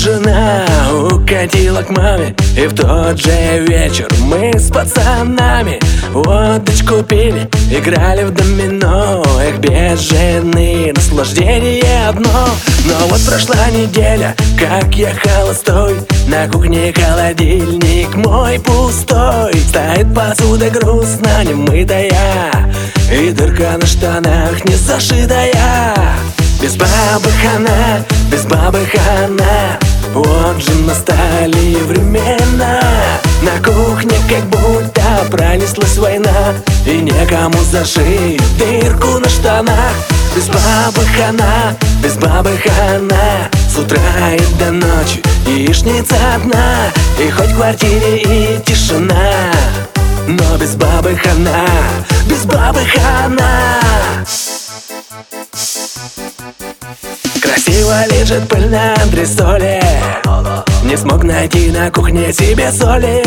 жена укатила к маме И в тот же вечер мы с пацанами Водочку пили, играли в домино Эх, без жены наслаждение одно. Но вот прошла неделя, как я холостой На кухне холодильник мой пустой. Стоит посуда грустно, немытая И дырка на штанах не зашитая. Без бабы хана, без бабы хана Вот же настали времена. На кухне как будто пронеслась война. И некому зашить дырку на штанах. Без бабы хана, без бабы хана С утра и до ночи яичница одна. И хоть в квартире и тишина Но без бабы хана, без бабы хана Красиво лежит пыль на антресоле. Не смог найти на кухне себе соли.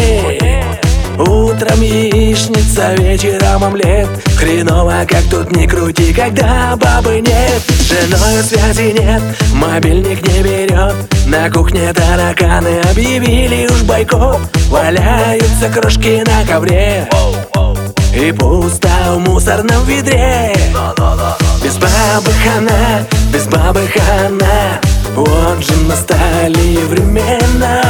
Утром яичница, вечером омлет. Хреново, как тут не крути, когда бабы нет. С женой связи нет, мобильник не берет. На кухне тараканы объявили уж бойкот. Валяются крошки на ковре. И пусто в мусорном ведре Без бабы хана, без бабы хана Вот же настали времена.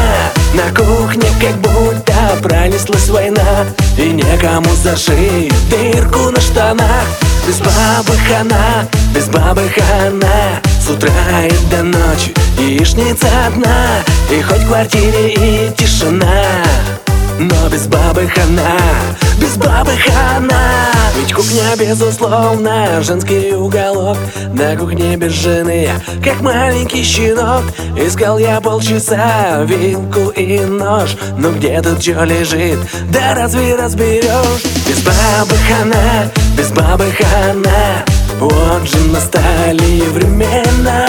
На кухне как будто пронеслась война. И некому зашить дырку на штанах. Без бабы хана, без бабы хана С утра и до ночи яичница одна. И хоть в квартире и тишина. Но без бабы хана, без бабы хана Кухня безусловно. Женский уголок На кухне без жены как маленький щенок. Искал я полчаса вилку и нож Но где тут что лежит, да разве разберешь Без бабы хана, без бабы хана. Вот же настали времена.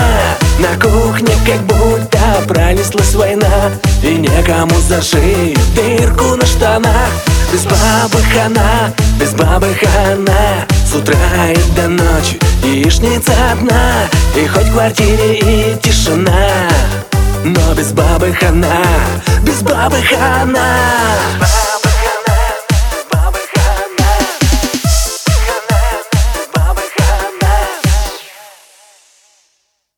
На кухне как будто пронеслась война И некому зашить дырку на штанах. Без бабы хана, без бабы хана С утра и до ночи яичница одна И хоть в квартире и тишина. Но без бабы хана, без бабы хана